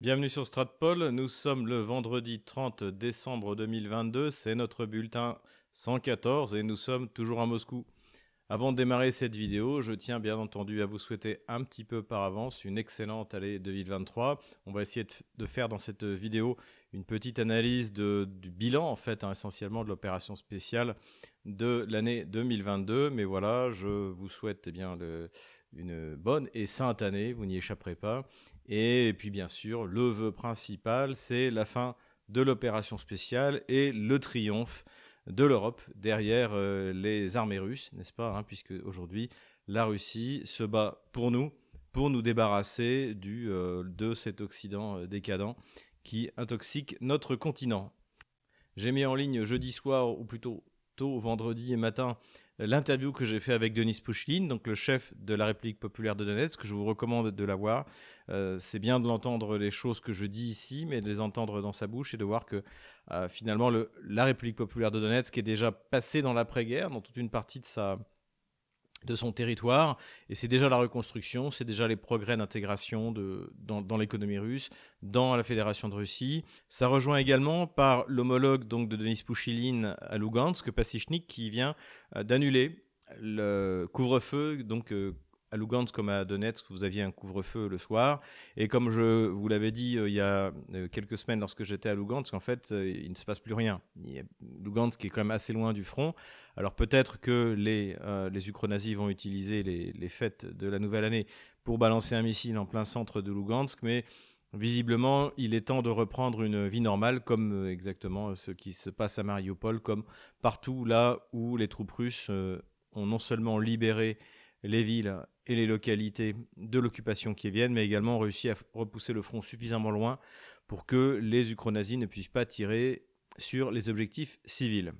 Bienvenue sur Stratpol, nous sommes le vendredi 30 décembre 2022, c'est notre bulletin 114 et nous sommes toujours à Moscou. Avant de démarrer cette vidéo, je tiens bien entendu à vous souhaiter un petit peu par avance une excellente année 2023. On va essayer de faire dans cette vidéo une petite analyse du bilan en fait hein, essentiellement de l'opération spéciale de l'année 2022. Mais voilà, je vous souhaite eh bien une bonne et sainte année, vous n'y échapperez pas. Et puis bien sûr, le vœu principal, c'est la fin de l'opération spéciale et le triomphe de l'Europe derrière euh, les armées russes, n'est-ce pas hein, Puisque aujourd'hui, la Russie se bat pour nous, pour nous débarrasser du, euh, de cet Occident euh, décadent qui intoxique notre continent. J'ai mis en ligne jeudi soir, ou plutôt tôt vendredi et matin, l'interview que j'ai fait avec Denis Pouchlin, donc le chef de la République populaire de Donetsk, que je vous recommande de la voir. Euh, c'est bien de l'entendre les choses que je dis ici, mais de les entendre dans sa bouche et de voir que euh, finalement le, la République populaire de Donetsk est déjà passée dans l'après-guerre, dans toute une partie de sa, de son territoire. Et c'est déjà la reconstruction, c'est déjà les progrès d'intégration dans, dans l'économie russe, dans la Fédération de Russie. Ça rejoint également par l'homologue donc de Denis Pouchiline à Lugansk, Pasichnik, qui vient euh, d'annuler le couvre-feu donc euh, à Lugansk comme à Donetsk, vous aviez un couvre-feu le soir. Et comme je vous l'avais dit euh, il y a euh, quelques semaines lorsque j'étais à Lugansk, en fait, euh, il ne se passe plus rien. Lugansk est quand même assez loin du front. Alors peut-être que les, ukronazis vont utiliser les, les, fêtes de la nouvelle année pour balancer un missile en plein centre de Lugansk, mais visiblement, il est temps de reprendre une vie normale, comme exactement ce qui se passe à Mariupol, comme partout là où les troupes russes ont non seulement libéré les villes et les localités de l'occupation qui viennent, mais également réussi à repousser le front suffisamment loin pour que les ukronazis ne puissent pas tirer sur les objectifs civils.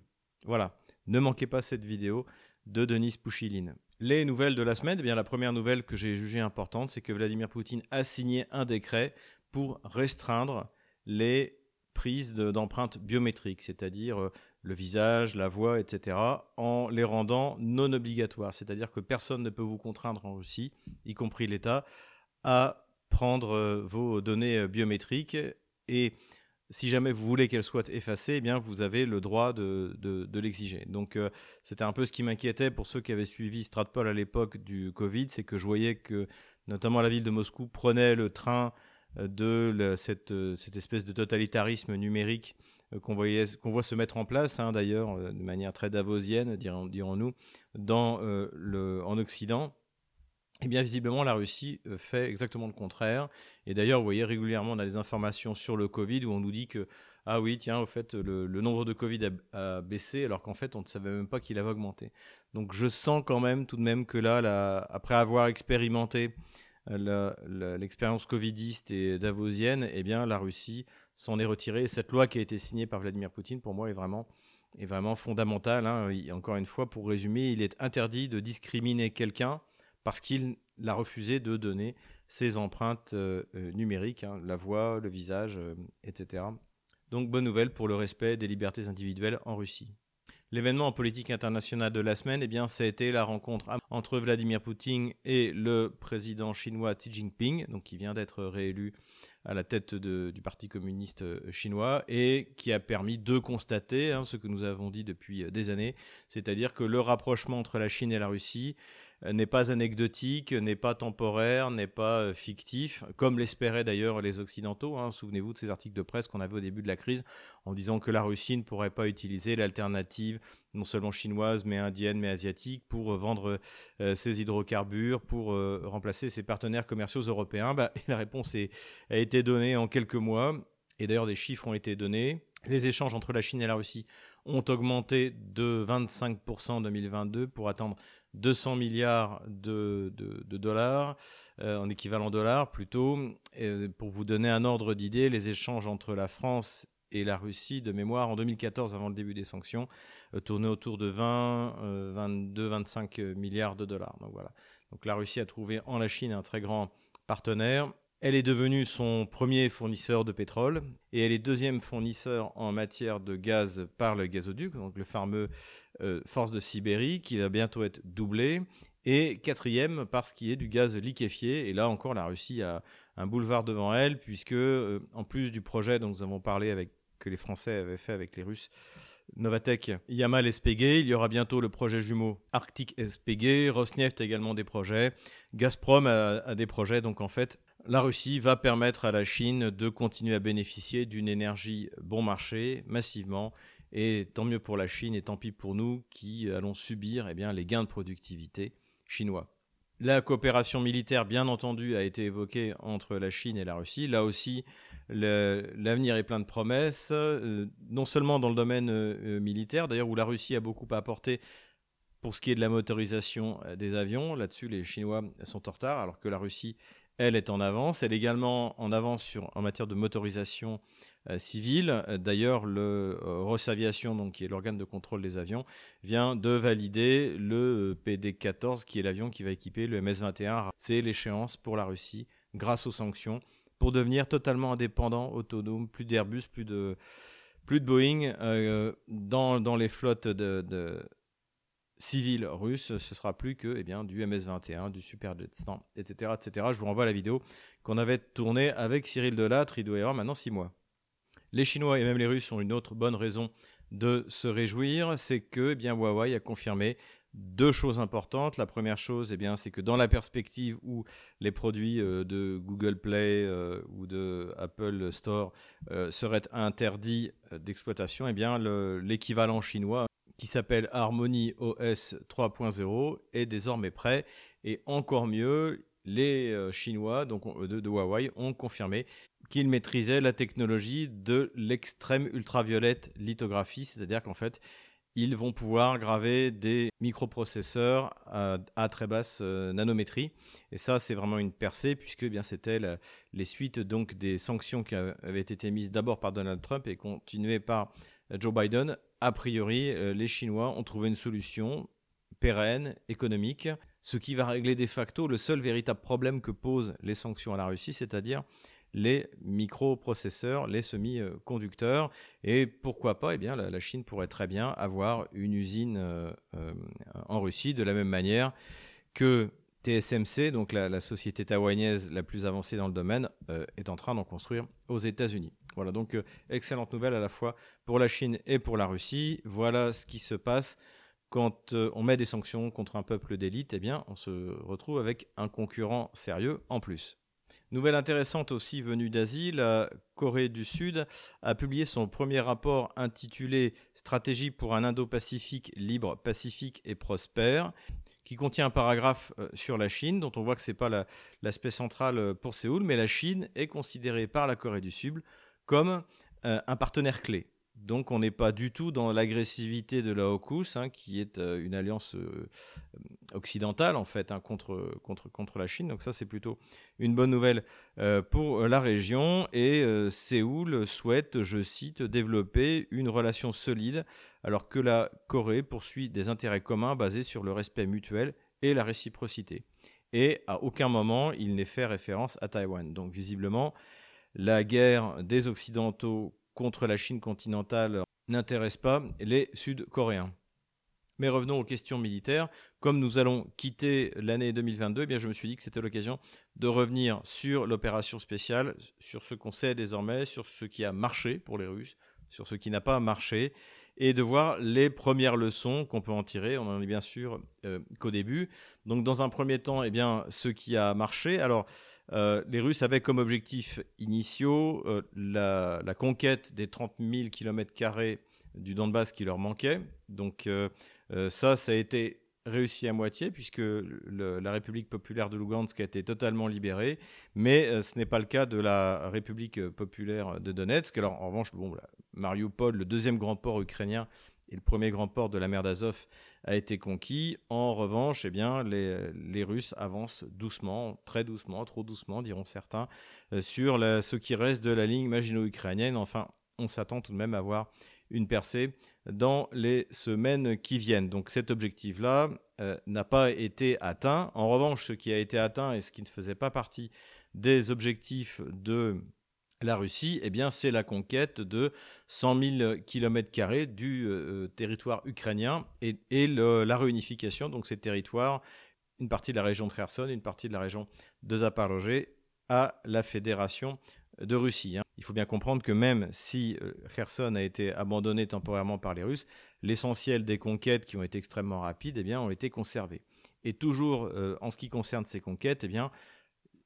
Voilà, ne manquez pas cette vidéo de Denis Pouchiline. Les nouvelles de la semaine, eh bien la première nouvelle que j'ai jugée importante, c'est que Vladimir Poutine a signé un décret pour restreindre les prises d'empreintes biométriques, c'est-à-dire euh, le visage, la voix, etc., en les rendant non obligatoires. C'est-à-dire que personne ne peut vous contraindre en Russie, y compris l'État, à prendre euh, vos données euh, biométriques et si jamais vous voulez qu'elles soient effacées, eh bien vous avez le droit de, l'exiger. Donc euh, c'était un peu ce qui m'inquiétait pour ceux qui avaient suivi Stratpol à l'époque du Covid, c'est que je voyais que notamment la ville de Moscou prenait le train de cette, espèce de totalitarisme numérique euh, qu'on voit se mettre en place, hein, d'ailleurs, euh, de manière très davosienne, dirons-nous, dans euh, le, en Occident. Eh bien, visiblement, la Russie fait exactement le contraire. Et d'ailleurs, vous voyez régulièrement, on a des informations sur le Covid où on nous dit que, ah oui, tiens, au fait, le, nombre de Covid a, baissé, alors qu'en fait, on ne savait même pas qu'il avait augmenté. Donc, je sens quand même, tout de même, que là, après avoir expérimenté l'expérience covidiste et davosienne, eh bien, la Russie s'en est retiré. cette loi qui a été signée par Vladimir Poutine, pour moi, est vraiment, fondamentale. Hein. encore une fois, pour résumer, il est interdit de discriminer quelqu'un parce qu'il a refusé de donner ses empreintes euh, euh, numériques, hein, la voix, le visage, euh, etc. Donc bonne nouvelle pour le respect des libertés individuelles en Russie. L'événement en politique internationale de la semaine, eh bien, ça a été la rencontre entre Vladimir Poutine et le président chinois Xi Jinping, qui vient d'être réélu à la tête du Parti communiste euh, chinois et qui a permis de constater hein, ce que nous avons dit depuis euh, des années, c'est-à-dire que le rapprochement entre la Chine et la Russie n'est pas anecdotique, n'est pas temporaire, n'est pas fictif, comme l'espéraient d'ailleurs les Occidentaux. Hein. Souvenez-vous de ces articles de presse qu'on avait au début de la crise en disant que la Russie ne pourrait pas utiliser l'alternative non seulement chinoise, mais indienne, mais asiatique, pour vendre ses hydrocarbures, pour remplacer ses partenaires commerciaux européens. Bah, la réponse a été données en quelques mois, et d'ailleurs des chiffres ont été donnés. Les échanges entre la Chine et la Russie ont augmenté de 25% en 2022 pour atteindre 200 milliards de, dollars, euh, en équivalent dollars plutôt. Et pour vous donner un ordre d'idée, les échanges entre la France et la Russie, de mémoire, en 2014, avant le début des sanctions, euh, tournaient autour de 20, 22, 25 milliards de dollars. Donc voilà. Donc la Russie a trouvé en la Chine un très grand partenaire elle est devenue son premier fournisseur de pétrole et elle est deuxième fournisseur en matière de gaz par le gazoduc, donc le fameux euh, Force de Sibérie qui va bientôt être doublé. Et quatrième parce qu'il y est du gaz liquéfié. Et là encore, la Russie a, un boulevard devant elle, puisque en plus du projet dont nous avons parlé que les Français avaient fait avec les Russes, Novatech, Yamal SPG, il y aura bientôt le projet jumeau Arctic SPG, Rosneft a également des projets, Gazprom a, des projets, donc en fait, la Russie va permettre à la Chine de continuer à bénéficier d'une énergie bon marché massivement, et tant mieux pour la Chine et tant pis pour nous qui allons subir eh les gains de productivité chinois. La coopération militaire, bien entendu, a été évoquée entre la Chine et la Russie. Là aussi, l'avenir est plein de promesses, euh, non seulement dans le domaine euh, militaire, d'ailleurs où la Russie a beaucoup apporté pour ce qui est de la motorisation euh, des avions. Là-dessus, les Chinois sont en retard, alors que la Russie, elle, est en avance. Elle est également en avance sur, en matière de motorisation civile. D'ailleurs, le Rosaviation, donc, qui est l'organe de contrôle des avions, vient de valider le PD-14, qui est l'avion qui va équiper le MS-21. C'est l'échéance pour la Russie grâce aux sanctions pour devenir totalement indépendant, autonome, plus d'Airbus, plus de, plus de Boeing euh, dans, dans, les flottes de, civiles russes. Ce sera plus que eh bien, du MS-21, du Super Jetstar, etc., etc. Je vous renvoie à la vidéo qu'on avait tournée avec Cyril Delattre. Il doit y avoir maintenant six mois. Les Chinois et même les Russes ont une autre bonne raison de se réjouir, c'est que eh bien, Huawei a confirmé deux choses importantes. La première chose, eh c'est que dans la perspective où les produits euh, de Google Play euh, ou de Apple Store euh, seraient interdits d'exploitation, eh l'équivalent chinois qui s'appelle Harmony OS 3.0 est désormais prêt. Et encore mieux, les Chinois donc, de, de Huawei ont confirmé qu'ils maîtrisaient la technologie de l'extrême ultraviolette lithographie, c'est-à-dire qu'en fait, ils vont pouvoir graver des microprocesseurs à, très basse euh, nanométrie. Et ça, c'est vraiment une percée, puisque eh c'était les suites donc des sanctions qui avaient été mises d'abord par Donald Trump et continuées par Joe Biden. A priori, euh, les Chinois ont trouvé une solution pérenne, économique, ce qui va régler de facto le seul véritable problème que posent les sanctions à la Russie, c'est-à-dire les microprocesseurs, les semi-conducteurs. Et pourquoi pas, eh bien, la, Chine pourrait très bien avoir une usine euh, euh, en Russie de la même manière que TSMC, donc la, société taïwanaise la plus avancée dans le domaine, euh, est en train d'en construire aux États-Unis. Voilà, donc excellente nouvelle à la fois pour la Chine et pour la Russie. Voilà ce qui se passe quand on met des sanctions contre un peuple d'élite, eh bien, on se retrouve avec un concurrent sérieux en plus. Nouvelle intéressante aussi venue d'Asie, la Corée du Sud a publié son premier rapport intitulé Stratégie pour un Indo-Pacifique libre, pacifique et prospère qui contient un paragraphe euh, sur la Chine, dont on voit que ce n'est pas l'aspect central euh, pour Séoul, mais la Chine est considérée par la Corée du Sud comme euh, un partenaire clé. Donc on n'est pas du tout dans l'agressivité de la AUKUS, hein, qui est une alliance occidentale en fait hein, contre, contre, contre la Chine. Donc ça c'est plutôt une bonne nouvelle pour la région. Et Séoul souhaite, je cite, développer une relation solide alors que la Corée poursuit des intérêts communs basés sur le respect mutuel et la réciprocité. Et à aucun moment il n'est fait référence à Taïwan. Donc visiblement, la guerre des Occidentaux contre la Chine continentale n'intéresse pas les Sud-Coréens. Mais revenons aux questions militaires. Comme nous allons quitter l'année 2022, eh bien je me suis dit que c'était l'occasion de revenir sur l'opération spéciale, sur ce qu'on sait désormais, sur ce qui a marché pour les Russes, sur ce qui n'a pas marché, et de voir les premières leçons qu'on peut en tirer. On n'en est bien sûr euh, qu'au début. Donc dans un premier temps, eh bien, ce qui a marché. Alors euh, les Russes avaient comme objectif initiaux euh, la, conquête des 30 000 km du Donbass qui leur manquait. Donc ça, ça a été réussi à moitié puisque la République populaire de Lugansk a été totalement libérée, mais ce n'est pas le cas de la République populaire de Donetsk. Alors en revanche, bon, Mariupol, le deuxième grand port ukrainien et le premier grand port de la mer d'Azov, a été conquis. En revanche, eh bien, les, Russes avancent doucement, très doucement, trop doucement, diront certains, euh, sur ce qui reste de la ligne magino-ukrainienne. Enfin, on s'attend tout de même à voir une percée dans les semaines qui viennent. Donc cet objectif-là euh, n'a pas été atteint. En revanche, ce qui a été atteint et ce qui ne faisait pas partie des objectifs de la Russie, eh bien, c'est la conquête de 100 000 km du euh, territoire ukrainien et, la réunification, donc ces territoires, une partie de la région de Kherson, une partie de la région de Zaporozhye, à la Fédération de Russie. Hein. Il faut bien comprendre que même si euh, Kherson a été abandonné temporairement par les Russes, l'essentiel des conquêtes qui ont été extrêmement rapides eh bien, ont été conservées. Et toujours euh, en ce qui concerne ces conquêtes, eh bien,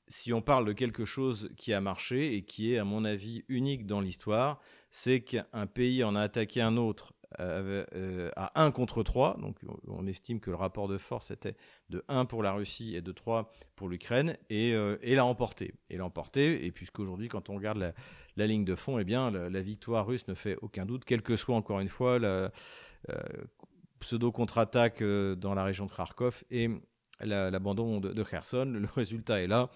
si on parle de quelque chose qui a marché et qui est, à mon avis, unique dans l'histoire, c'est qu'un pays en a attaqué un autre à 1 contre 3. Donc on estime que le rapport de force était de 1 pour la Russie et de 3 pour l'Ukraine et, euh, et l'a emporté. Et l'a emporté, et puisqu'aujourd'hui, quand on regarde la, ligne de fond, eh bien, la, victoire russe ne fait aucun doute, quelle que soit encore une fois la pseudo-contre-attaque dans la région de Kharkov et l'abandon de, de Kherson. Le résultat est là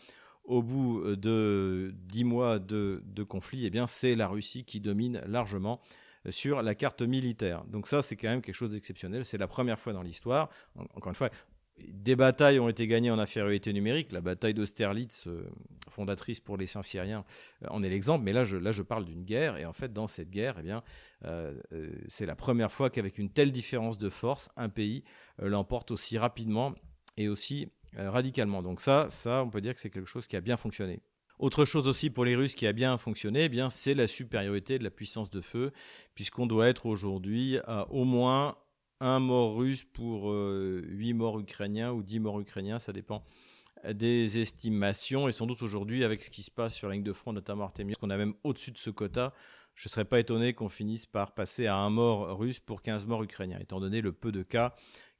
au bout de dix mois de, de conflit, eh bien, c'est la Russie qui domine largement sur la carte militaire. Donc ça, c'est quand même quelque chose d'exceptionnel. C'est la première fois dans l'histoire. Encore une fois, des batailles ont été gagnées en infériorité numérique. La bataille d'Austerlitz, euh, fondatrice pour les Saint-Syriens, euh, en est l'exemple. Mais là je, parle d'une guerre. Et en fait, dans cette guerre, eh euh, c'est la première fois qu'avec une telle différence de force, un pays l'emporte aussi rapidement et aussi radicalement. Donc ça, ça, on peut dire que c'est quelque chose qui a bien fonctionné. Autre chose aussi pour les Russes qui a bien fonctionné, eh c'est la supériorité de la puissance de feu, puisqu'on doit être aujourd'hui à au moins un mort russe pour euh, huit morts ukrainiens ou dix morts ukrainiens, ça dépend des estimations. Et sans doute aujourd'hui, avec ce qui se passe sur la ligne de front, notamment Artemius, qu'on a même au-dessus de ce quota, je ne serais pas étonné qu'on finisse par passer à un mort russe pour 15 morts ukrainiens, étant donné le peu de cas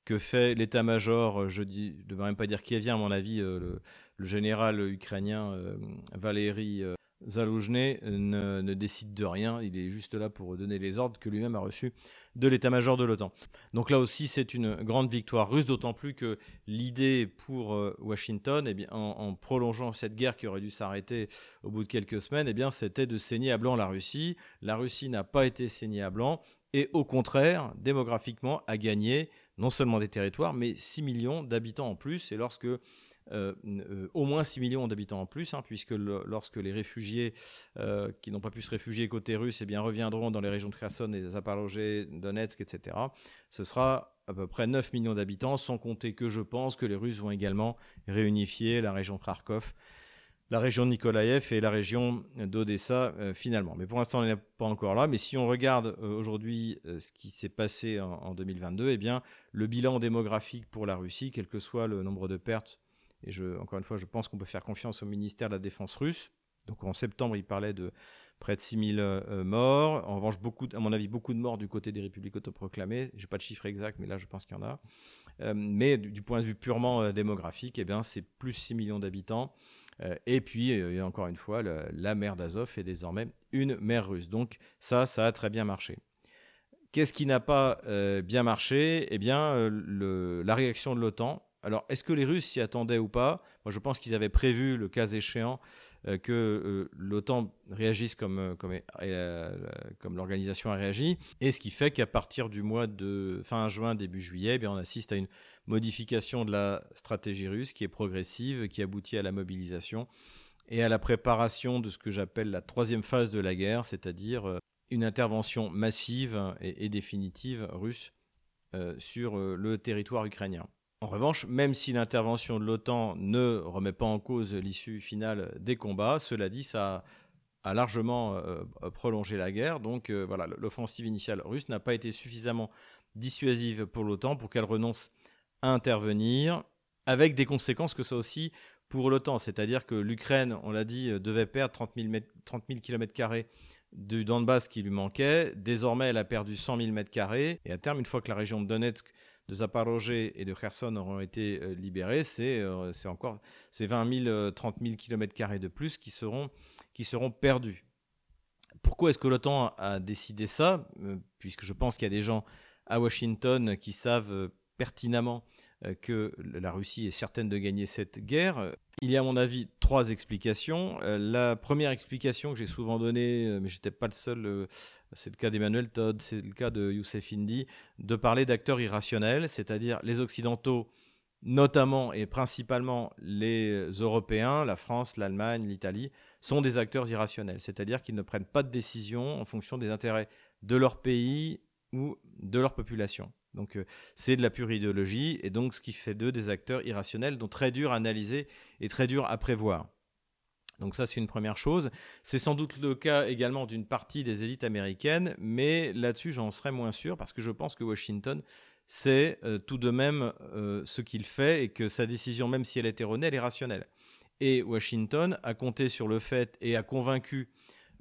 que fait l'état-major, je ne devrais même pas dire qui vient, à mon avis, euh, le, général ukrainien euh, Valéry euh, Zaloujny ne, décide de rien, il est juste là pour donner les ordres que lui-même a reçus de l'état-major de l'OTAN. Donc là aussi, c'est une grande victoire russe, d'autant plus que l'idée pour euh, Washington, eh bien, en, prolongeant cette guerre qui aurait dû s'arrêter au bout de quelques semaines, eh bien, c'était de saigner à blanc la Russie. La Russie n'a pas été saignée à blanc et au contraire, démographiquement, a gagné non seulement des territoires, mais 6 millions d'habitants en plus. Et lorsque euh, euh, au moins 6 millions d'habitants en plus, hein, puisque lorsque les réfugiés euh, qui n'ont pas pu se réfugier côté russe eh bien, reviendront dans les régions de Kherson et Zaporozhye, Donetsk, etc., ce sera à peu près 9 millions d'habitants, sans compter que je pense que les Russes vont également réunifier la région de Kharkov, la région de Nikolaev et la région d'Odessa finalement. Mais pour l'instant, on n'est pas encore là. Mais si on regarde aujourd'hui ce qui s'est passé en, en 2022, eh bien, le bilan démographique pour la Russie, quel que soit le nombre de pertes et encore une fois, je pense qu'on peut faire confiance au ministère de la Défense russe. Donc en septembre, il parlait de près de 6000 euh, morts. En revanche, à mon avis, beaucoup de morts du côté des républiques autoproclamées. Je n'ai pas de chiffre exact, mais là, je pense qu'il y en a. Euh, mais du, point de vue purement euh, démographique, eh bien, c'est plus 6 millions d'habitants. et puis, encore une fois, la mer d'Azov est désormais une mer russe. Donc ça, ça a très bien marché. Qu'est-ce qui n'a pas bien marché? Eh bien, la réaction de l'OTAN alors, est-ce que les Russes s'y attendaient ou pas? Moi, je pense qu'ils avaient prévu, le cas échéant, euh, que euh, l'OTAN réagisse comme, euh, comme, l'organisation a réagi. Et ce qui fait qu'à partir du mois de fin juin, début juillet, eh bien, on assiste à une modification de la stratégie russe qui est progressive, qui aboutit à la mobilisation et à la préparation de ce que j'appelle la troisième phase de la guerre, c'est-à-dire une intervention massive et définitive russe sur le territoire ukrainien. En revanche, même si l'intervention de l'OTAN ne remet pas en cause l'issue finale des combats, cela dit, ça a largement euh, prolongé la guerre. Donc euh, voilà, l'offensive initiale russe n'a pas été suffisamment dissuasive pour l'OTAN pour qu'elle renonce à intervenir, avec des conséquences que ça aussi pour l'OTAN. C'est-à-dire que l'Ukraine, on l'a dit, euh, devait perdre 30 000, 30 000 km du Donbass qui lui manquait. Désormais, elle a perdu 100 000 m2. Et à terme, une fois que la région de Donetsk de Zaporozhye et de Kherson auront été euh, libérés, c'est euh, encore ces 20 000, 30 000 km de plus qui seront, perdus. Pourquoi est-ce que l'OTAN a décidé ça? Euh, Puisque je pense qu'il y a des gens à Washington qui savent pertinemment que la Russie est certaine de gagner cette guerre. Il y a à mon avis trois explications. La première explication que j'ai souvent donnée, mais je n'étais pas le seul c'est le cas d'Emmanuel Todd, c'est le cas de Youssef Indy, de parler d'acteurs irrationnels, c'est-à-dire les Occidentaux, notamment et principalement les Européens, la France, l'Allemagne, l'Italie, sont des acteurs irrationnels, c'est-à-dire qu'ils ne prennent pas de décision en fonction des intérêts de leur pays ou de leur population. Donc euh, c'est de la pure idéologie, et donc ce qui fait d'eux des acteurs irrationnels, donc très dur à analyser et très dur à prévoir. Donc ça, c'est une première chose. C'est sans doute le cas également d'une partie des élites américaines, mais là-dessus, j'en serais moins sûr, parce que je pense que Washington c'est euh, tout de même euh, ce qu'il fait et que sa décision, même si elle est erronée, elle est rationnelle. Et Washington a compté sur le fait et a convaincu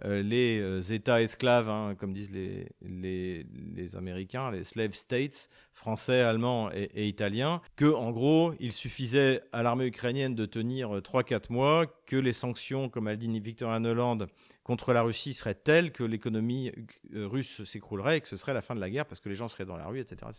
euh, les États esclaves, hein, comme disent les, Américains, les slave states, français, allemands et, italiens, que en gros, il suffisait à l'armée ukrainienne de tenir 3-4 mois, que les sanctions, comme a dit Victoria Noland, contre la Russie serait telle que l'économie euh, russe s'écroulerait et que ce serait la fin de la guerre parce que les gens seraient dans la rue, etc.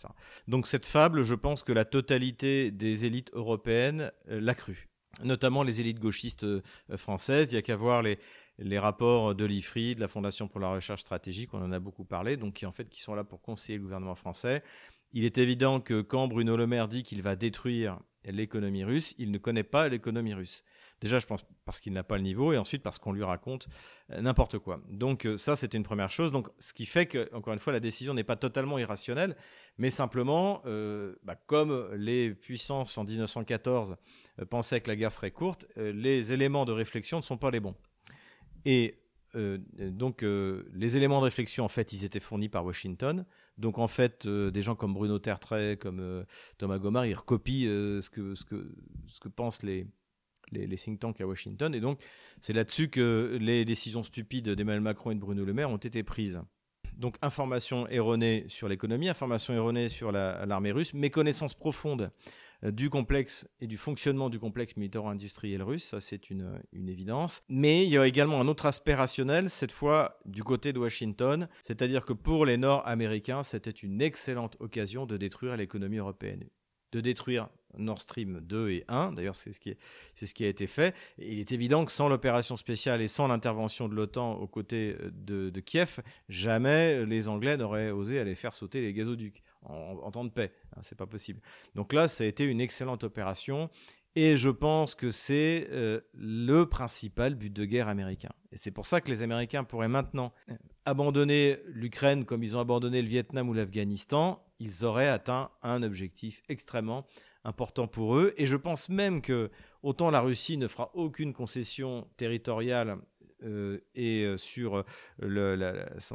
Donc cette fable, je pense que la totalité des élites européennes euh, l'a cru, notamment les élites gauchistes euh, françaises. Il n'y a qu'à voir les, les rapports de l'IFRI, de la Fondation pour la recherche stratégique, on en a beaucoup parlé, donc qui en fait qui sont là pour conseiller le gouvernement français. Il est évident que quand Bruno Le Maire dit qu'il va détruire l'économie russe, il ne connaît pas l'économie russe. Déjà, je pense parce qu'il n'a pas le niveau, et ensuite parce qu'on lui raconte euh, n'importe quoi. Donc euh, ça, c'était une première chose. Donc, ce qui fait que, encore une fois, la décision n'est pas totalement irrationnelle, mais simplement, euh, bah, comme les puissances en 1914 pensaient que la guerre serait courte, les éléments de réflexion ne sont pas les bons. Et donc, les éléments de réflexion, en fait, ils étaient fournis par Washington. Donc, en fait, des gens comme Bruno Tertrais, comme Thomas Gomard, ils recopient ce, que, ce, que, ce que pensent les, les, think tanks à Washington. Et donc, c'est là-dessus que les décisions stupides d'Emmanuel Macron et de Bruno Le Maire ont été prises. Donc, information erronée sur l'économie, information erronée sur l'armée russe, méconnaissance profonde euh, du complexe et du fonctionnement du complexe militaro-industriel russe, ça c'est une, évidence. Mais il y a également un autre aspect rationnel, cette fois du côté de Washington, c'est-à-dire que pour les Nord-Américains, c'était une excellente occasion de détruire l'économie européenne, de détruire Nord Stream 2 et 1. D'ailleurs, c'est ce, qui ce qui a été fait. il est évident que sans l'opération spéciale et sans l'intervention de l'OTAN aux côtés de, Kiev, jamais les Anglais n'auraient osé aller faire sauter les gazoducs en, temps de paix. Hein, c'est pas possible. Donc là, ça a été une excellente opération. Et je pense que c'est euh, le principal but de guerre américain. Et c'est pour ça que les Américains pourraient maintenant abandonner l'Ukraine comme ils ont abandonné le Vietnam ou l'Afghanistan. Ils auraient atteint un objectif extrêmement important pour eux. Et je pense même que autant la Russie ne fera aucune concession territoriale et euh, sur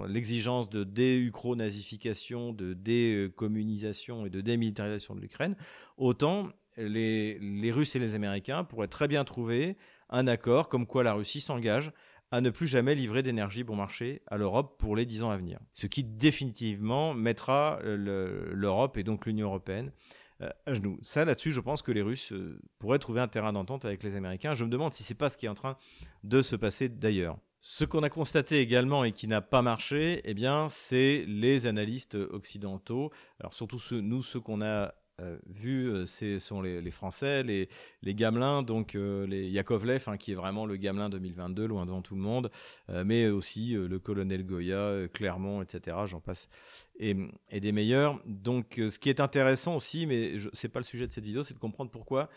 l'exigence de dé-ukro-nazification, de décommunisation et de démilitarisation de l'Ukraine, autant les, Russes et les Américains pourraient très bien trouver un accord comme quoi la Russie s'engage à ne plus jamais livrer d'énergie bon marché à l'Europe pour les dix ans à venir. Ce qui définitivement mettra l'Europe et donc l'Union européenne euh, à genoux. Ça, là-dessus, je pense que les Russes euh, pourraient trouver un terrain d'entente avec les Américains. Je me demande si c'est pas ce qui est en train de se passer d'ailleurs. Ce qu'on a constaté également et qui n'a pas marché, eh bien, c'est les analystes occidentaux. Alors surtout nous, ceux qu'on a euh, vu, euh, ce sont les, Français, les, Gamelins, donc euh, les Yakovlev, hein, qui est vraiment le Gamelin 2022, loin devant tout le monde, mais aussi le colonel Goya, Clermont, etc. J'en passe, et, des meilleurs. Donc, ce qui est intéressant aussi, mais ce n'est pas le sujet de cette vidéo, c'est de comprendre pourquoi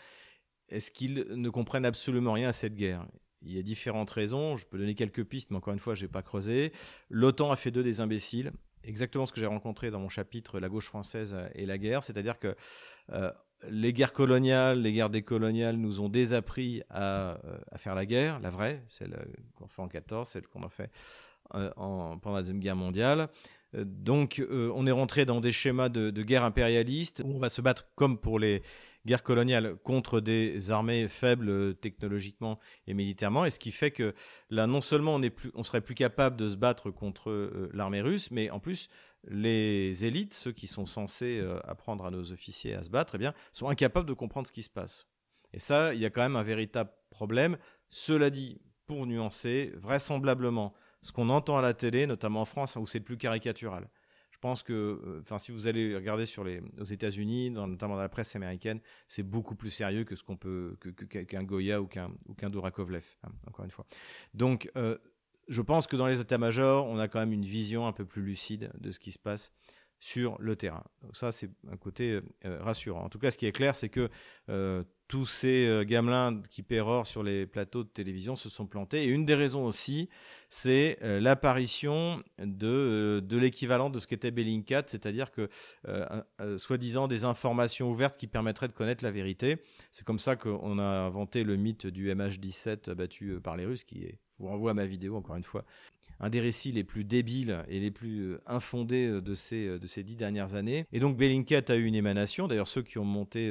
est-ce qu'ils ne comprennent absolument rien à cette guerre. Il y a différentes raisons. Je peux donner quelques pistes, mais encore une fois, je n'ai pas creusé. L'OTAN a fait d'eux des imbéciles exactement ce que j'ai rencontré dans mon chapitre La gauche française et la guerre, c'est-à-dire que euh, les guerres coloniales, les guerres décoloniales nous ont désappris à, euh, faire la guerre, la vraie, celle qu'on fait en 14, celle qu'on a fait euh, en, pendant la Deuxième Guerre mondiale. Donc on est rentré dans des schémas de guerre impérialiste où on va se battre comme pour les, guerre coloniale contre des armées faibles euh, technologiquement et militairement, et ce qui fait que là, non seulement on, est plus, on serait plus capable de se battre contre euh, l'armée russe, mais en plus, les élites, ceux qui sont censés euh, apprendre à nos officiers à se battre, eh bien, sont incapables de comprendre ce qui se passe. Et ça, il y a quand même un véritable problème. Cela dit, pour nuancer, vraisemblablement, ce qu'on entend à la télé, notamment en France, où c'est le plus caricatural. Je pense que, euh, enfin, si vous allez regarder sur les, aux États-Unis, notamment dans la presse américaine, c'est beaucoup plus sérieux que ce qu'on peut, qu'un Goya ou qu'un ou qu'un hein, encore une fois. Donc, euh, je pense que dans les états-majors, on a quand même une vision un peu plus lucide de ce qui se passe sur le terrain. ça, c'est un côté rassurant. En tout cas, ce qui est clair, c'est que tous ces euh, gamelins qui pérorent sur les plateaux de télévision se sont plantés. Et une des raisons aussi, c'est euh, l'apparition de, euh, de l'équivalent de ce qu'était Bellingcat, c'est-à-dire que, soi-disant, des informations ouvertes qui permettraient de connaître la vérité. C'est comme ça qu'on a inventé le mythe du MH17 battu par les Russes, qui est, je vous renvoie à ma vidéo encore une fois, un des récits les plus débiles et les plus infondés de ces, de ces dix dernières années. Et donc Bellingcat a eu une émanation, d'ailleurs ceux qui ont monté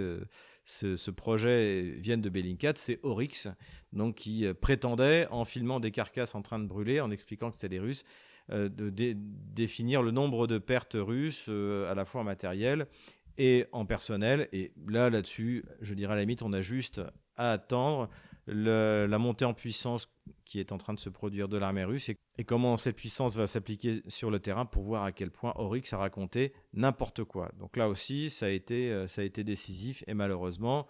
ce, projet vient de Bellingcat, c'est Oryx, donc qui euh, prétendait, en filmant des carcasses en train de brûler, en expliquant que c'était des Russes, euh, de définir le nombre de pertes russes, euh, à la fois en matériel et en personnel. Et là, là-dessus, je dirais à la limite, on a juste à attendre la montée en puissance qui est en train de se produire de l'armée russe et, comment cette puissance va s'appliquer sur le terrain pour voir à quel point Oryx a raconté n'importe quoi. Donc là aussi, ça a été, euh, ça a été décisif et malheureusement,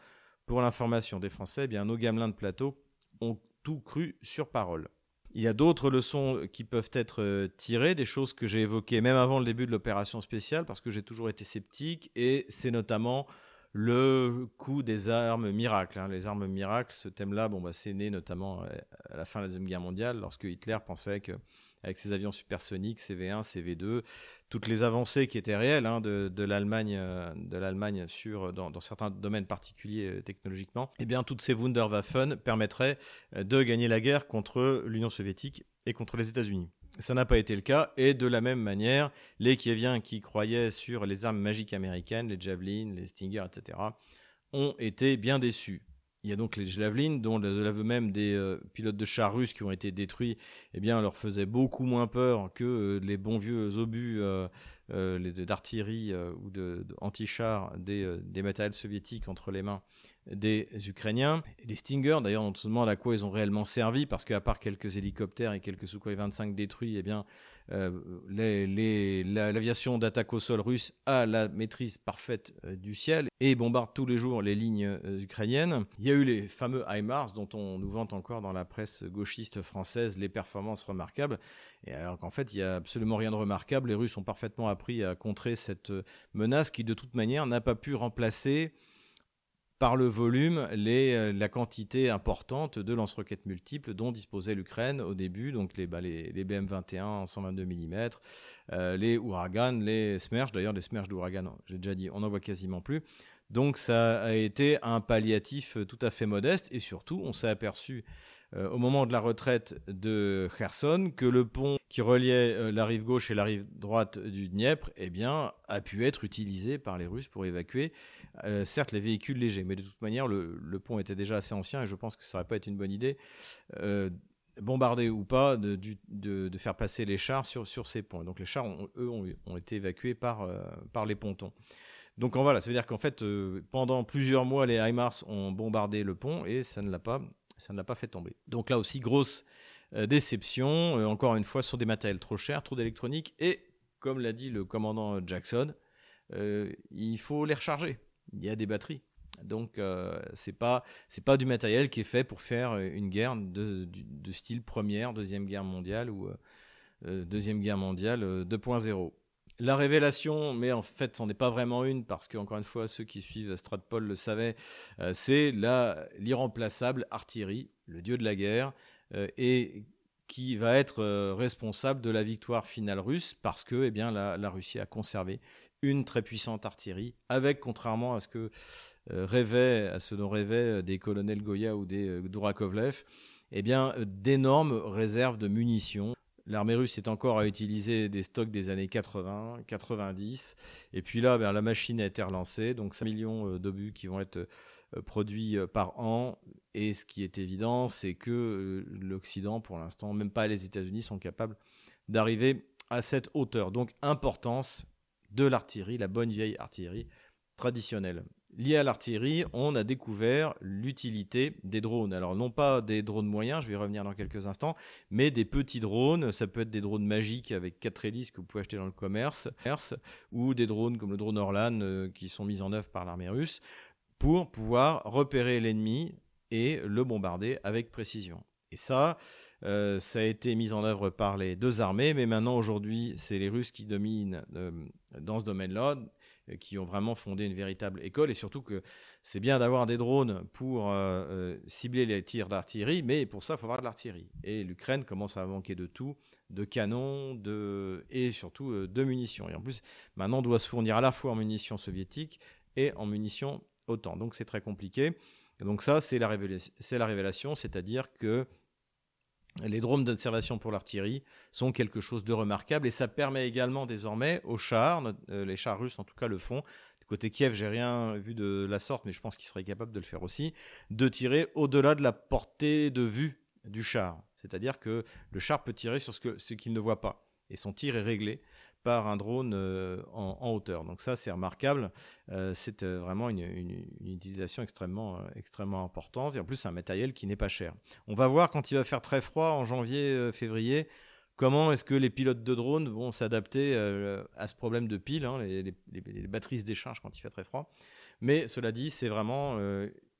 pour l'information des Français, eh bien, nos gamelins de plateau ont tout cru sur parole. Il y a d'autres leçons qui peuvent être euh, tirées, des choses que j'ai évoquées même avant le début de l'opération spéciale, parce que j'ai toujours été sceptique, et c'est notamment le coût des armes miracles. Hein. Les armes miracles, ce thème-là, bon, bah, c'est né notamment euh, à la fin de la Deuxième Guerre mondiale, lorsque Hitler pensait que avec ses avions supersoniques, CV1, CV2, toutes les avancées qui étaient réelles hein, de, l'Allemagne, euh, de l'Allemagne sur dans, certains domaines particuliers euh, technologiquement, eh bien toutes ces Wunderwaffen permettraient de gagner la guerre contre l'Union soviétique et contre les États-Unis. Ça n'a pas été le cas. Et de la même manière, les Kieviens qui croyaient sur les armes magiques américaines, les Javelin, les Stinger, etc., ont été bien déçus. Il y a donc les Javelin, dont de l'aveu même des euh, pilotes de chars russes qui ont été détruits, eh bien, leur faisaient beaucoup moins peur que euh, les bons vieux obus euh, d'artillerie ou d'anti-chars des, des matériels soviétiques entre les mains des Ukrainiens. Et les Stinger, d'ailleurs, on se demande à quoi ils ont réellement servi, parce qu'à part quelques hélicoptères et quelques Sukhoi 25 détruits, eh bien, euh, l'aviation d'attaque au sol russe a la maîtrise parfaite euh, du ciel et bombarde tous les jours les lignes euh, ukrainiennes. Il y a eu les fameux HIMARS, dont on nous vante encore dans la presse gauchiste française les performances remarquables. Et alors qu'en fait, il n'y a absolument rien de remarquable. Les Russes ont parfaitement appris à contrer cette menace qui, de toute manière, n'a pas pu remplacer par le volume euh, la quantité importante de lance-roquettes multiples dont disposait l'Ukraine au début, donc les, bah, les, BM-21 en 122 mm, les Ouragan, les Smerch, d'ailleurs les Smerch d'Ouragan, j'ai déjà dit, on n'en voit quasiment plus. Donc ça a été un palliatif tout à fait modeste et surtout on s'est aperçu euh, au moment de la retraite de Kherson que le pont qui reliait euh, la rive gauche et la rive droite du Dniepr eh bien, a pu être utilisé par les Russes pour évacuer, euh, certes, les véhicules légers, mais de toute manière, le, pont était déjà assez ancien et je pense que ça n'aurait pas été une bonne idée, bombarder ou pas, de, faire passer les chars sur, ces ponts. donc les chars, eux, ont, été évacués par, par les pontons. Donc voilà, ça veut dire qu'en fait, pendant plusieurs mois, les HIMARS ont bombardé le pont et ça ne l'a pas ça ne l'a pas fait tomber. Donc là aussi, grosse euh, déception, euh, encore une fois, sur des matériels trop chers, trop d'électronique, et comme l'a dit le commandant Jackson, euh, il faut les recharger. Il y a des batteries. Donc c'est pas pas du matériel qui est fait pour faire une guerre de style première, deuxième guerre mondiale ou deuxième guerre mondiale 2.0 la révélation, mais en fait, c'en est pas vraiment une, parce que, encore une fois, ceux qui suivent Stratpol le savaient, euh, c'est l'irremplaçable artillerie, le dieu de la guerre, euh, et qui va être euh, responsable de la victoire finale russe, parce que eh la, Russie a conservé une très puissante artillerie, avec, contrairement à ce que rêvait, à ce dont rêvaient des colonels Goya ou des Dourakovlev, eh bien, d'énormes réserves de munitions L'armée russe est encore à utiliser des stocks des années 80, 90. Et puis là, ben, la machine a été relancée. Donc 5 millions euh, d'obus qui vont être euh, produits euh, par an. Et ce qui est évident, c'est que l'Occident, pour l'instant, même pas les États-Unis, sont capables d'arriver à cette hauteur. Donc importance de l'artillerie, la bonne vieille artillerie traditionnelle lié à l'artillerie, on a découvert l'utilité des drones. Alors non pas des drones moyens, je vais y revenir dans quelques instants, mais des petits drones. Ça peut être des drones magiques avec quatre hélices que vous pouvez acheter dans le commerce, ou des drones comme le drone Orlan euh, qui sont mis en œuvre par l'armée russe pour pouvoir repérer l'ennemi et le bombarder avec précision. Et ça, Euh, ça a été mis en œuvre par les deux armées, mais maintenant, aujourd'hui, c'est les Russes qui dominent euh, dans ce domaine-là, qui ont vraiment fondé une véritable école, et surtout que c'est bien d'avoir des drones pour cibler les tirs d'artillerie, mais pour ça, il faut avoir de l'artillerie. Et l'Ukraine commence à manquer de tout, de canons, de... et surtout de munitions. Et en plus, maintenant, on doit se fournir à la fois en munitions soviétiques et en munitions OTAN. Donc c'est très compliqué. Donc ça, c'est la révélation, c'est-à-dire que les drones d'observation pour l'artillerie sont quelque chose de remarquable et ça permet également désormais aux chars, euh, les chars russes en tout cas le font, du côté Kiev, j'ai rien vu de la sorte, mais je pense qu'ils seraient capables de le faire aussi, de tirer au-delà de la portée de vue du char. C'est-à-dire que le char peut tirer sur ce, ce qu'il ne voit pas et son tir est réglé par un drone euh, en, hauteur. Donc ça, c'est remarquable. Euh, c'est euh, vraiment une, utilisation extrêmement, importante. Et en plus, c'est un matériel qui n'est pas cher. On va voir quand il va faire très froid en janvier, février, comment est-ce que les pilotes de drones vont s'adapter à ce problème de pile, hein, les, batteries se déchargent quand il fait très froid. Mais cela dit, c'est vraiment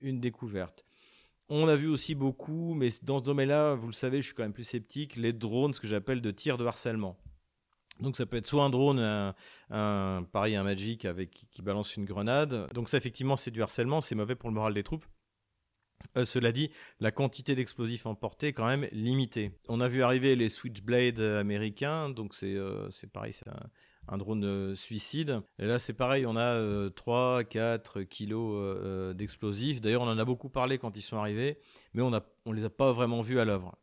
une découverte. On a vu aussi beaucoup, mais dans ce domaine-là, vous le savez, je suis quand même plus sceptique, les drones, ce que j'appelle de tir de harcèlement. Donc ça peut être soit un drone, un, pareil, un Magic qui balance une grenade. Donc ça effectivement c'est du harcèlement, c'est mauvais pour le moral des troupes. Euh, cela dit, la quantité d'explosifs emportés est quand même limitée. On a vu arriver les Switchblade américains, donc c'est euh, pareil, c'est un, drone euh, suicide. Et là c'est pareil, on a 3, 4 kilos d'explosifs. D'ailleurs on en a beaucoup parlé quand ils sont arrivés, mais on ne les a pas vraiment vus à l'œuvre.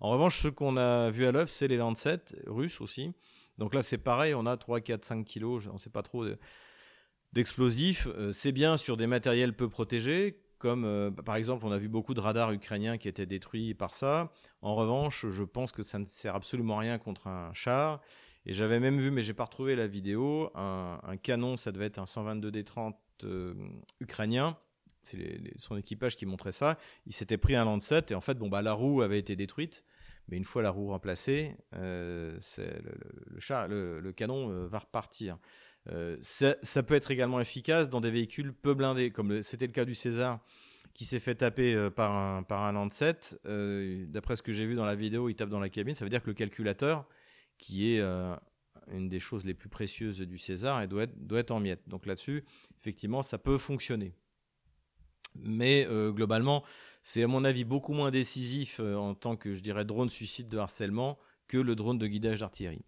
En revanche, ce qu'on a vu à l'œuvre, c'est les Lancet russes aussi. Donc là, c'est pareil, on a 3, 4, 5 kilos, on ne sait pas trop, d'explosifs. Euh, c'est bien sur des matériels peu protégés, comme euh, par exemple, on a vu beaucoup de radars ukrainiens qui étaient détruits par ça. En revanche, je pense que ça ne sert absolument rien contre un char. Et j'avais même vu, mais j'ai pas retrouvé la vidéo, un, canon, ça devait être un 122 D30 euh, ukrainien. C'est son équipage qui montrait ça. Il s'était pris un Lancet et en fait, bon, bah, la roue avait été détruite. Mais une fois la roue remplacée, euh, le, canon euh, va repartir. Euh, ça, peut être également efficace dans des véhicules peu blindés, comme c'était le cas du César, qui s'est fait taper par, un, Lancet. D'après ce que j'ai vu dans la vidéo, il tape dans la cabine. Ça veut dire que le calculateur, qui est une des choses les plus précieuses du César, doit être, doit être en miettes. Donc là-dessus, effectivement, ça peut fonctionner. Mais globalement, c'est à mon avis beaucoup moins décisif euh, en tant que, je dirais, drone suicide de harcèlement que le drone de guidage d'artillerie.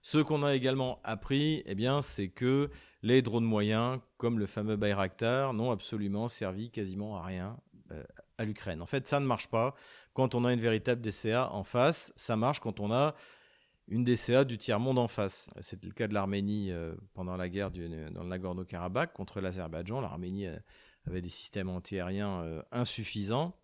Ce qu'on a également appris, eh bien, c'est que les drones moyens, comme le fameux Bayraktar, n'ont absolument servi quasiment à rien euh, à l'Ukraine. En fait, ça ne marche pas quand on a une véritable DCA en face. Ça marche quand on a une DCA du tiers-monde en face. C'était le cas de l'Arménie euh, pendant la guerre dans le Nagorno-Karabakh contre l'Azerbaïdjan. L'Arménie avait des systèmes antiaériens euh, insuffisants.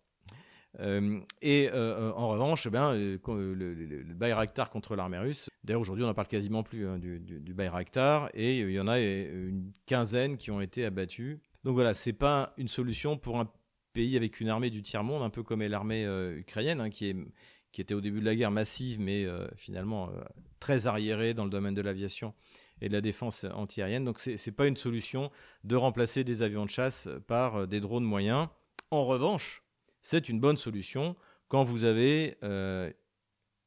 Euh, et euh, en revanche, ben, le, le, Bayraktar contre l'armée russe, d'ailleurs aujourd'hui on n'en parle quasiment plus hein, du, du, Bayraktar, et il y en a une quinzaine qui ont été abattus. Donc voilà, c'est pas une solution pour un pays avec une armée du tiers-monde, un peu comme est l'armée ukrainienne, hein, qui, est, qui était au début de la guerre massive, mais finalement très arriérée dans le domaine de l'aviation et de la défense antiaérienne. Donc ce n'est pas une solution de remplacer des avions de chasse par euh, des drones moyens. En revanche, c'est une bonne solution quand vous avez euh,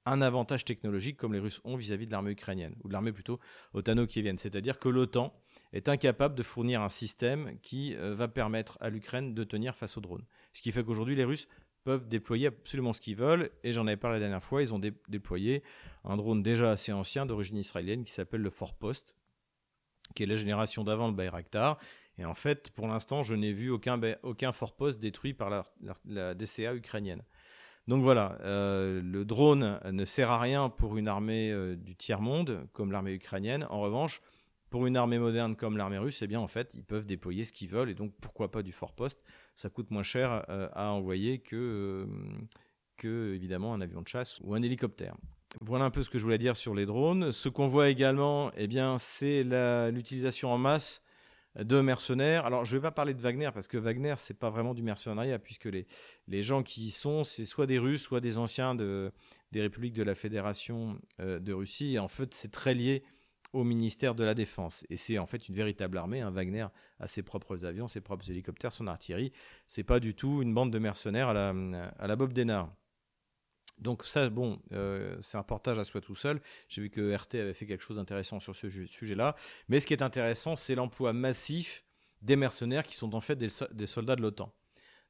un avantage technologique comme les Russes ont vis-à-vis de l'armée ukrainienne, ou de l'armée plutôt otano-kievienne. C'est-à-dire que l'OTAN est incapable de fournir un système qui euh, va permettre à l'Ukraine de tenir face aux drones. Ce qui fait qu'aujourd'hui, les Russes peuvent déployer absolument ce qu'ils veulent. Et j'en avais parlé la dernière fois, ils ont déployé un drone déjà assez ancien d'origine israélienne qui s'appelle le Forpost, qui est la génération d'avant le Bayraktar. Et en fait, pour l'instant, je n'ai vu aucun, aucun Forpost détruit par la, DCA ukrainienne. Donc voilà, euh, le drone ne sert à rien pour une armée euh, du tiers-monde, comme l'armée ukrainienne. En revanche, pour une armée moderne comme l'armée russe, eh bien en fait, ils peuvent déployer ce qu'ils veulent et donc pourquoi pas du fort poste Ça coûte moins cher euh, à envoyer que, euh, que évidemment un avion de chasse ou un hélicoptère. Voilà un peu ce que je voulais dire sur les drones. Ce qu'on voit également, eh bien, c'est l'utilisation en masse de mercenaires. Alors, je ne vais pas parler de Wagner parce que Wagner, c'est pas vraiment du mercenariat puisque les, les gens qui y sont, c'est soit des Russes, soit des anciens de, des républiques de la Fédération euh, de Russie. Et en fait, c'est très lié au ministère de la Défense. Et c'est en fait une véritable armée. hein. Wagner a ses propres avions, ses propres hélicoptères, son artillerie. C'est pas du tout une bande de mercenaires à la, à la Bob Denard. Donc ça, bon, euh, c'est un portage à soi tout seul. J'ai vu que RT avait fait quelque chose d'intéressant sur ce sujet-là. Mais ce qui est intéressant, c'est l'emploi massif des mercenaires qui sont en fait des, soldats de l'OTAN.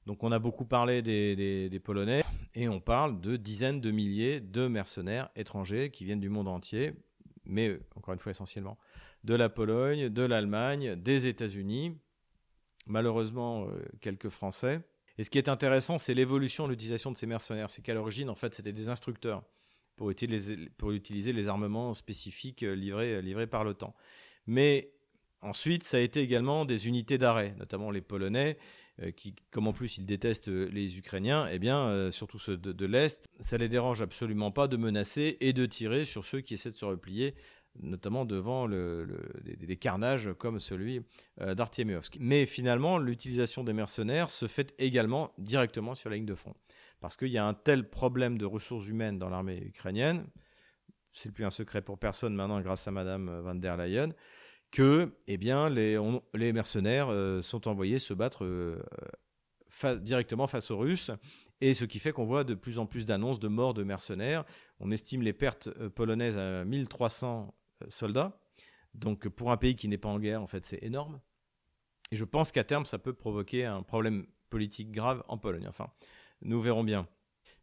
Donc on a beaucoup parlé des, Polonais et on parle de dizaines de milliers de mercenaires étrangers qui viennent du monde entier, mais encore une fois essentiellement de la Pologne, de l'Allemagne, des États-Unis, malheureusement euh, quelques Français. Et ce qui est intéressant, c'est l'évolution de l'utilisation de ces mercenaires. C'est qu'à l'origine, en fait, c'était des instructeurs pour utiliser, les armements spécifiques euh, livrés, euh, livrés par l'OTAN. Mais ensuite, ça a été également des unités d'arrêt, notamment les Polonais, qui, comme en plus ils détestent les Ukrainiens, eh bien, surtout ceux de, l'Est, ça les dérange absolument pas de menacer et de tirer sur ceux qui essaient de se replier notamment devant des, carnages comme celui euh, Mais finalement, l'utilisation des mercenaires se fait également directement sur la ligne de front. Parce qu'il y a un tel problème de ressources humaines dans l'armée ukrainienne, c'est plus un secret pour personne maintenant grâce à Madame van der Leyen, que eh bien, les, les mercenaires euh, sont envoyés se battre euh, directement face aux Russes. Et ce qui fait qu'on voit de plus en plus d'annonces de morts de mercenaires. On estime les pertes euh, polonaises à 1300 euh, soldats. Donc pour un pays qui n'est pas en guerre, en fait, c'est énorme. Et je pense qu'à terme, ça peut provoquer un problème politique grave en Pologne. Enfin, nous verrons bien.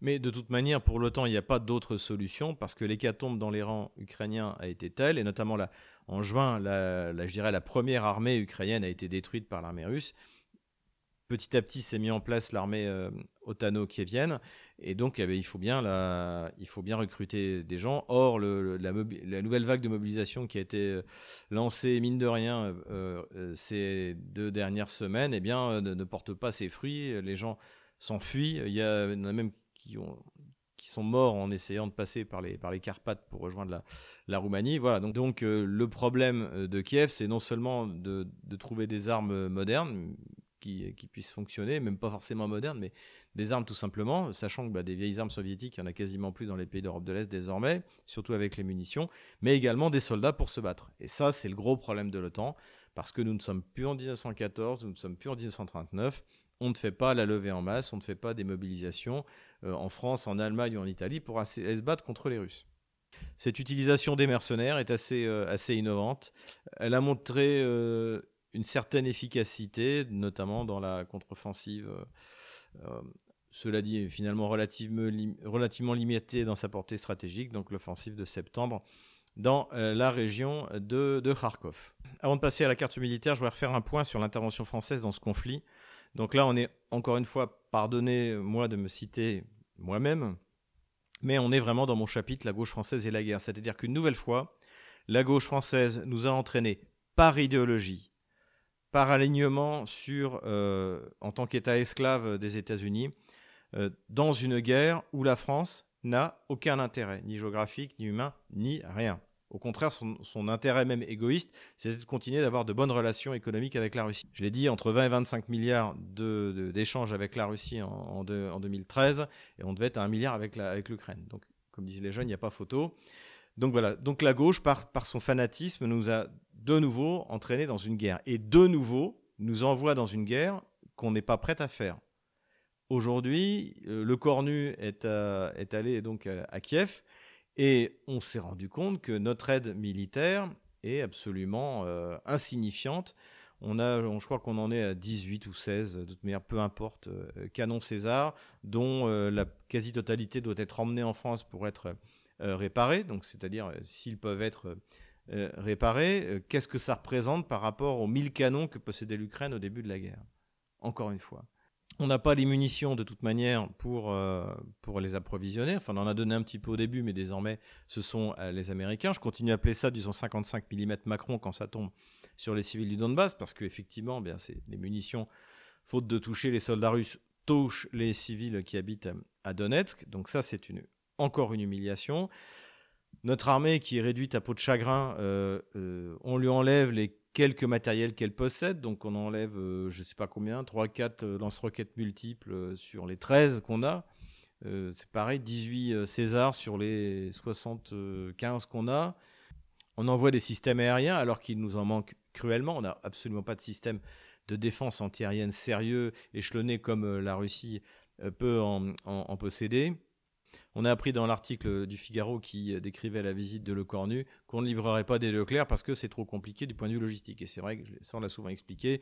Mais de toute manière, pour l'OTAN, il n'y a pas d'autre solution parce que l'hécatombe dans les rangs ukrainiens a été telle, et notamment en juin, je dirais la première armée ukrainienne a été détruite par l'armée russe petit à petit s'est mis en place l'armée euh, otano-kievienne. Et donc, eh ben, il, faut bien il faut bien recruter des gens. Or, la, nouvelle vague de mobilisation qui a été euh, lancée, mine de rien, euh, ces deux dernières semaines, eh bien, ne, porte pas ses fruits. Les gens s'enfuient. Il y, a même qui, ont, qui sont morts en essayant de passer par les, par Carpates pour rejoindre la, Roumanie. Voilà, donc, donc le problème de Kiev, c'est non seulement de, trouver des armes modernes, qui, puissent fonctionner, même pas forcément modernes, mais des armes tout simplement, sachant que bah, des vieilles armes soviétiques, il n'y en a quasiment plus dans les pays d'Europe de l'Est désormais, surtout avec les munitions, mais également des soldats pour se battre. Et ça, c'est le gros problème de l'OTAN, parce que nous ne sommes plus en 1914, nous ne sommes plus en 1939, on ne fait pas la levée en masse, on ne fait pas des mobilisations euh, en France, en Allemagne ou en Italie pour se battre contre les Russes. Cette utilisation des mercenaires est assez, euh, assez innovante. Elle a montré euh, une certaine efficacité, notamment dans la contre-offensive. Cela dit, finalement relativement, relativement limitée dans sa portée stratégique, donc l'offensive de septembre dans la région de, de, Kharkov. Avant de passer à la carte militaire, je voudrais refaire un point sur l'intervention française dans ce conflit. Donc là, on est encore une fois, pardonnez-moi de me citer moi-même, mais on est vraiment dans mon chapitre La gauche française et la guerre. C'est-à-dire qu'une nouvelle fois, la gauche française nous a entraînés par idéologie, par alignement sur, euh, en tant qu'État esclave des États-Unis, euh, dans une guerre où la France n'a aucun intérêt, ni géographique, ni humain, ni rien. Au contraire, son, intérêt même égoïste, c'est de continuer d'avoir de bonnes relations économiques avec la Russie. Je l'ai dit, entre 20 et 25 milliards d'échanges avec la Russie en, 2013, et on devait être à un milliard avec l'Ukraine. Donc, comme disent les jeunes, il n'y a pas photo. Donc voilà, donc la gauche, par, son fanatisme, nous a de nouveau entraînés dans une guerre. Et de nouveau, nous envoie dans une guerre qu'on n'est pas prêt à faire. Aujourd'hui, euh, le Cornu est, est allé donc à, Kiev et on s'est rendu compte que notre aide militaire est absolument euh, insignifiante. On a, je crois qu'on en est à 18 ou 16, de toute manière, peu importe, euh, canons César, dont la quasi-totalité doit être emmenée en France pour être réparée. Donc, c'est-à-dire s'ils peuvent être euh, euh, qu'est-ce que ça représente par rapport aux 1000 canons que possédait l'Ukraine au début de la guerre? Encore une fois. On n'a pas les munitions de toute manière pour, euh, pour les approvisionner. Enfin, on en a donné un petit peu au début, mais désormais, ce sont les Américains. Je continue à appeler ça du 155 mm Macron quand ça tombe sur les civils du Donbass, parce qu'effectivement, bien, les munitions, faute de toucher les soldats russes, touchent les civils qui habitent à Donetsk. Donc ça, c'est une, encore une humiliation. Notre armée qui est réduite à peau de chagrin, euh, euh, on lui enlève les quelques matériels qu'elle possède. Donc on enlève, euh, je ne sais pas combien, 3-4 lance-roquettes multiples sur les 13 qu'on a. c'est pareil, 18 César sur les 75 qu'on a. On envoie des systèmes aériens alors qu'il nous en manque cruellement. On n'a absolument pas de système de défense antiaérienne sérieux, échelonné comme la Russie peut en posséder. On a appris dans l'article du Figaro qui décrivait la visite de Le Cornu qu'on ne livrerait pas des Leclerc parce que c'est trop compliqué du point de vue logistique. Et c'est vrai que ça, on l'a souvent expliqué.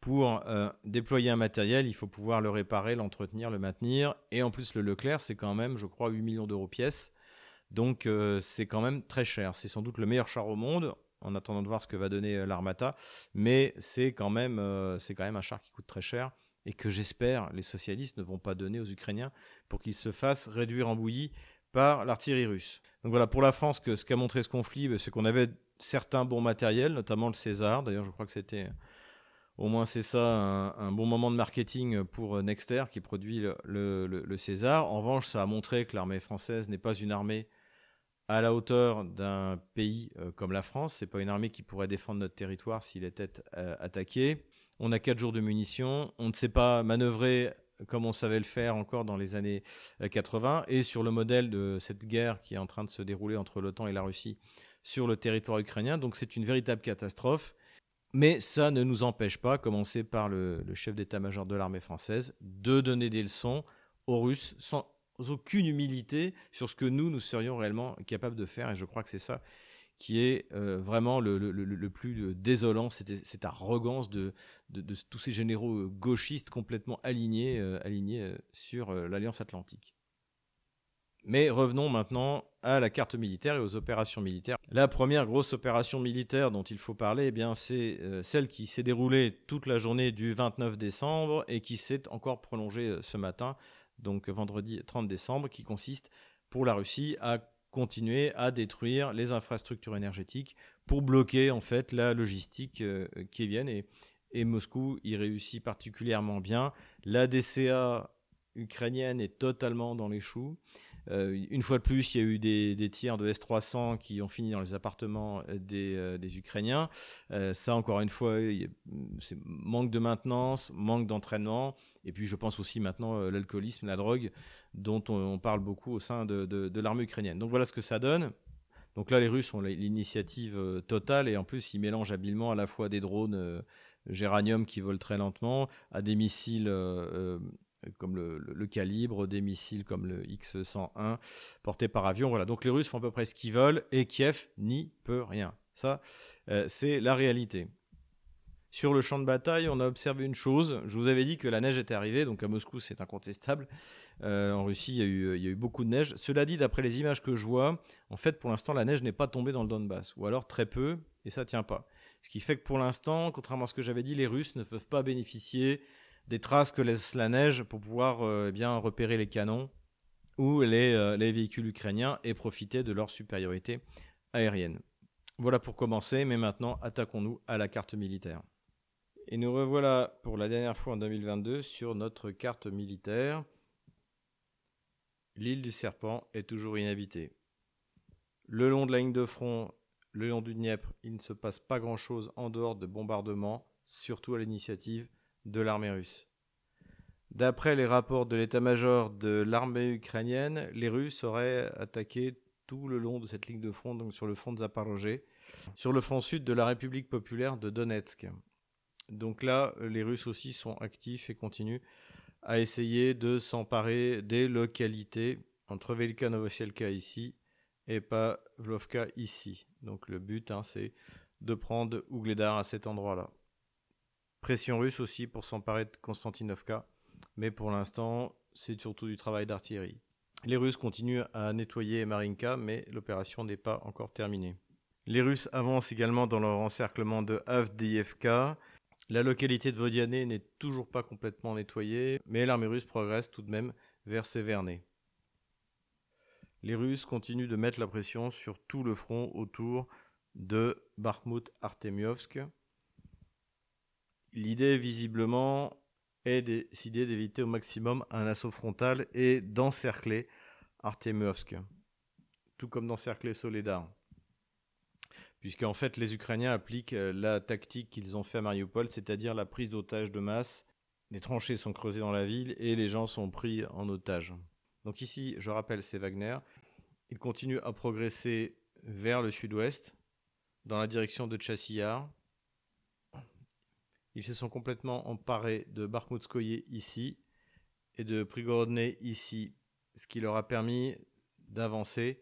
Pour euh, déployer un matériel, il faut pouvoir le réparer, l'entretenir, le maintenir. Et en plus, le Leclerc, c'est quand même, je crois, 8 millions d'euros pièce. Donc, euh, c'est quand même très cher. C'est sans doute le meilleur char au monde en attendant de voir ce que va donner euh, l'Armata. Mais c'est quand, c'est quand même un char qui coûte très cher et que j'espère les socialistes ne vont pas donner aux Ukrainiens pour qu'ils se fassent réduire en bouillie par l'artillerie russe. Donc voilà, pour la France, que, ce qu'a montré ce conflit, bah, c'est qu'on avait certains bons matériels, notamment le César. D'ailleurs, je crois que c'était au moins c'est ça un, bon moment de marketing pour Nexter qui produit le, César. En revanche, ça a montré que l'armée française n'est pas une armée à la hauteur d'un pays euh, comme la France. C'est pas une armée qui pourrait défendre notre territoire s'il était euh, attaqué on a 4 jours de munitions, on ne sait pas manœuvrer comme on savait le faire encore dans les années 80, euh, et sur le modèle de cette guerre qui est en train de se dérouler entre l'OTAN et la Russie sur le territoire ukrainien. Donc c'est une véritable catastrophe. Mais ça ne nous empêche pas, commencer par le, le chef d'état-major de l'armée française, de donner des leçons aux Russes sans aucune humilité sur ce que nous, nous serions réellement capables de faire. Et je crois que c'est ça qui est euh, vraiment le, plus euh, désolant, cette, arrogance de, tous ces généraux euh, gauchistes complètement alignés, alignés sur l'Alliance Atlantique. Mais revenons maintenant à la carte militaire et aux opérations militaires. La première grosse opération militaire dont il faut parler, eh bien, c'est celle qui s'est déroulée toute la journée du 29 décembre et qui s'est encore prolongée ce matin, donc vendredi 30 décembre, qui consiste pour la Russie à continuer à détruire les infrastructures énergétiques pour bloquer en fait la logistique euh, qui vienne et, et Moscou y réussit particulièrement bien. La DCA ukrainienne est totalement dans les choux. Euh, une fois de plus, il y a eu des, tirs de S-300 qui ont fini dans les appartements des, euh, Ukrainiens. ça, encore une fois, c'est manque de maintenance, manque d'entraînement. Et puis, je pense aussi maintenant l'alcoolisme, la drogue, dont on, parle beaucoup au sein de l'armée ukrainienne. Donc voilà ce que ça donne. Donc là, les Russes ont l'initiative totale et en plus, ils mélangent habilement à la fois des drones géranium qui volent très lentement à des missiles comme le, calibre, des missiles comme le X-101 portés par avion. Voilà, donc les Russes font à peu près ce qu'ils veulent et Kiev n'y peut rien. Ça, euh, c'est la réalité. Sur le champ de bataille, on a observé une chose. Je vous avais dit que la neige était arrivée, donc à Moscou, c'est incontestable. Euh, en Russie, il y, a eu, il y, a eu, beaucoup de neige. Cela dit, d'après les images que je vois, en fait, pour l'instant, la neige n'est pas tombée dans le Donbass, ou alors très peu, et ça tient pas. Ce qui fait que pour l'instant, contrairement à ce que j'avais dit, les Russes ne peuvent pas bénéficier des traces que laisse la neige pour pouvoir euh, eh bien repérer les canons ou euh, les, véhicules ukrainiens et profiter de leur supériorité aérienne. Voilà pour commencer, mais maintenant attaquons-nous à la carte militaire. Et nous revoilà pour la dernière fois en 2022 sur notre carte militaire. L'île du Serpent est toujours inhabitée. Le long de la ligne de front, le long du Dniepr, il ne se passe pas grand-chose en dehors de bombardements, surtout à l'initiative de l'armée russe. D'après les rapports de l'état-major de l'armée ukrainienne, les Russes auraient attaqué tout le long de cette ligne de front, donc sur le front de Zaporozhye, sur le front sud de la République populaire de Donetsk. Donc là, les Russes aussi sont actifs et continuent à essayer de s'emparer des localités entre Velika Novosielka ici et Pavlovka ici. Donc le but, hein, c'est de prendre Ougledar à cet endroit-là. Pression russe aussi pour s'emparer de Konstantinovka, mais pour l'instant, c'est surtout du travail d'artillerie. Les Russes continuent à nettoyer Marinka, mais l'opération n'est pas encore terminée. Les Russes avancent également dans leur encerclement de Avdiivka. La localité de Vodiane n'est toujours pas complètement nettoyée, mais l'armée russe progresse tout de même vers Sévernay. Les Russes continuent de mettre la pression sur tout le front autour de Bakhmut-Artemiovsk. L'idée, visiblement, est décider d'éviter au maximum un assaut frontal et d'encercler Artemovsk, tout comme d'encercler Soledar. Puisqu'en fait, les Ukrainiens appliquent euh, la tactique qu'ils ont fait à Mariupol, c'est-à-dire la prise d'otages de masse. Les tranchées sont creusées dans la ville et les gens sont pris en otage. Donc ici, je rappelle, c'est Wagner. Ils continuent à progresser vers le sud-ouest, dans la direction de Chassillard, ils se sont complètement emparés de Barkmoutskoye ici et de Prigorodne ici ce qui leur a permis d'avancer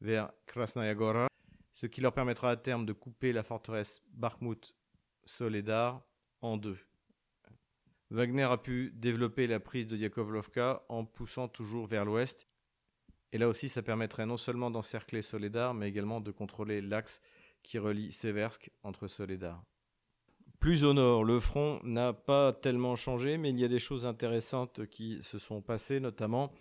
vers Krasnaya Gora, ce qui leur permettra à terme de couper la forteresse Bakhmut-Soledar en deux. Wagner a pu développer la prise de Yakovlovka en poussant toujours vers l'ouest. Et là aussi, ça permettrait non seulement d'encercler Soledar, mais également de contrôler l'axe qui relie Seversk entre Soledar. Plus au nord, le front n'a pas tellement changé, mais il y a des choses intéressantes qui se sont passées, notamment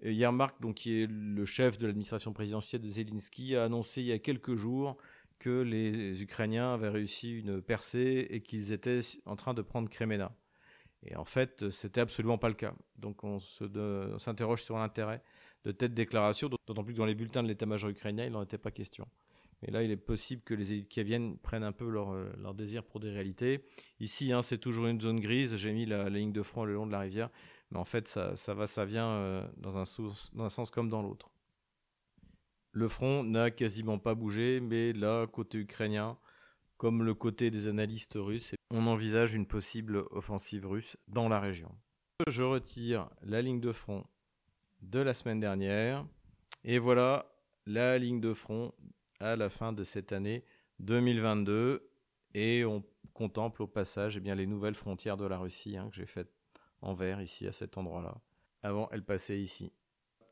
Yermak, donc, qui est le chef de l'administration présidentielle de Zelensky, a annoncé il y a quelques jours que les Ukrainiens avaient réussi une percée et qu'ils étaient en train de prendre Kremena. Et en fait, c'était absolument pas le cas. Donc on s'interroge sur l'intérêt de telle déclaration, d'autant plus que dans les bulletins de l'état-major ukrainien, il n'en était pas question. Mais là, il est possible que les élites viennent prennent un peu leur, euh, leur désir pour des réalités. Ici, hein, c'est toujours une zone grise. J'ai mis la, ligne de front le long de la rivière. Mais en fait, ça, va, ça vient euh, dans un sens comme dans l'autre. Le front n'a quasiment pas bougé, mais là, côté ukrainien, comme le côté des analystes russes, on envisage une possible offensive russe dans la région. Je retire la ligne de front de la semaine dernière et voilà la ligne de front à la fin de cette année 2022 et on contemple au passage eh bien, les nouvelles frontières de la Russie hein, que j'ai faites en vert ici à cet endroit-là. Avant, elle passait ici.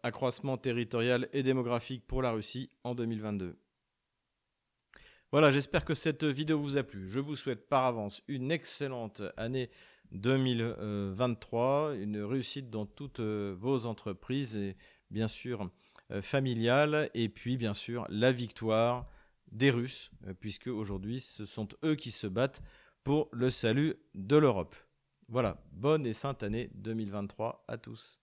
Accroissement territorial et démographique pour la Russie en 2022. Voilà, j'espère que cette vidéo vous a plu. Je vous souhaite par avance une excellente année 2023, une réussite dans toutes euh, vos entreprises et bien sûr euh, familiales, et puis bien sûr la victoire des Russes, euh, puisque aujourd'hui ce sont eux qui se battent pour le salut de l'Europe. Voilà, bonne et sainte année 2023 à tous.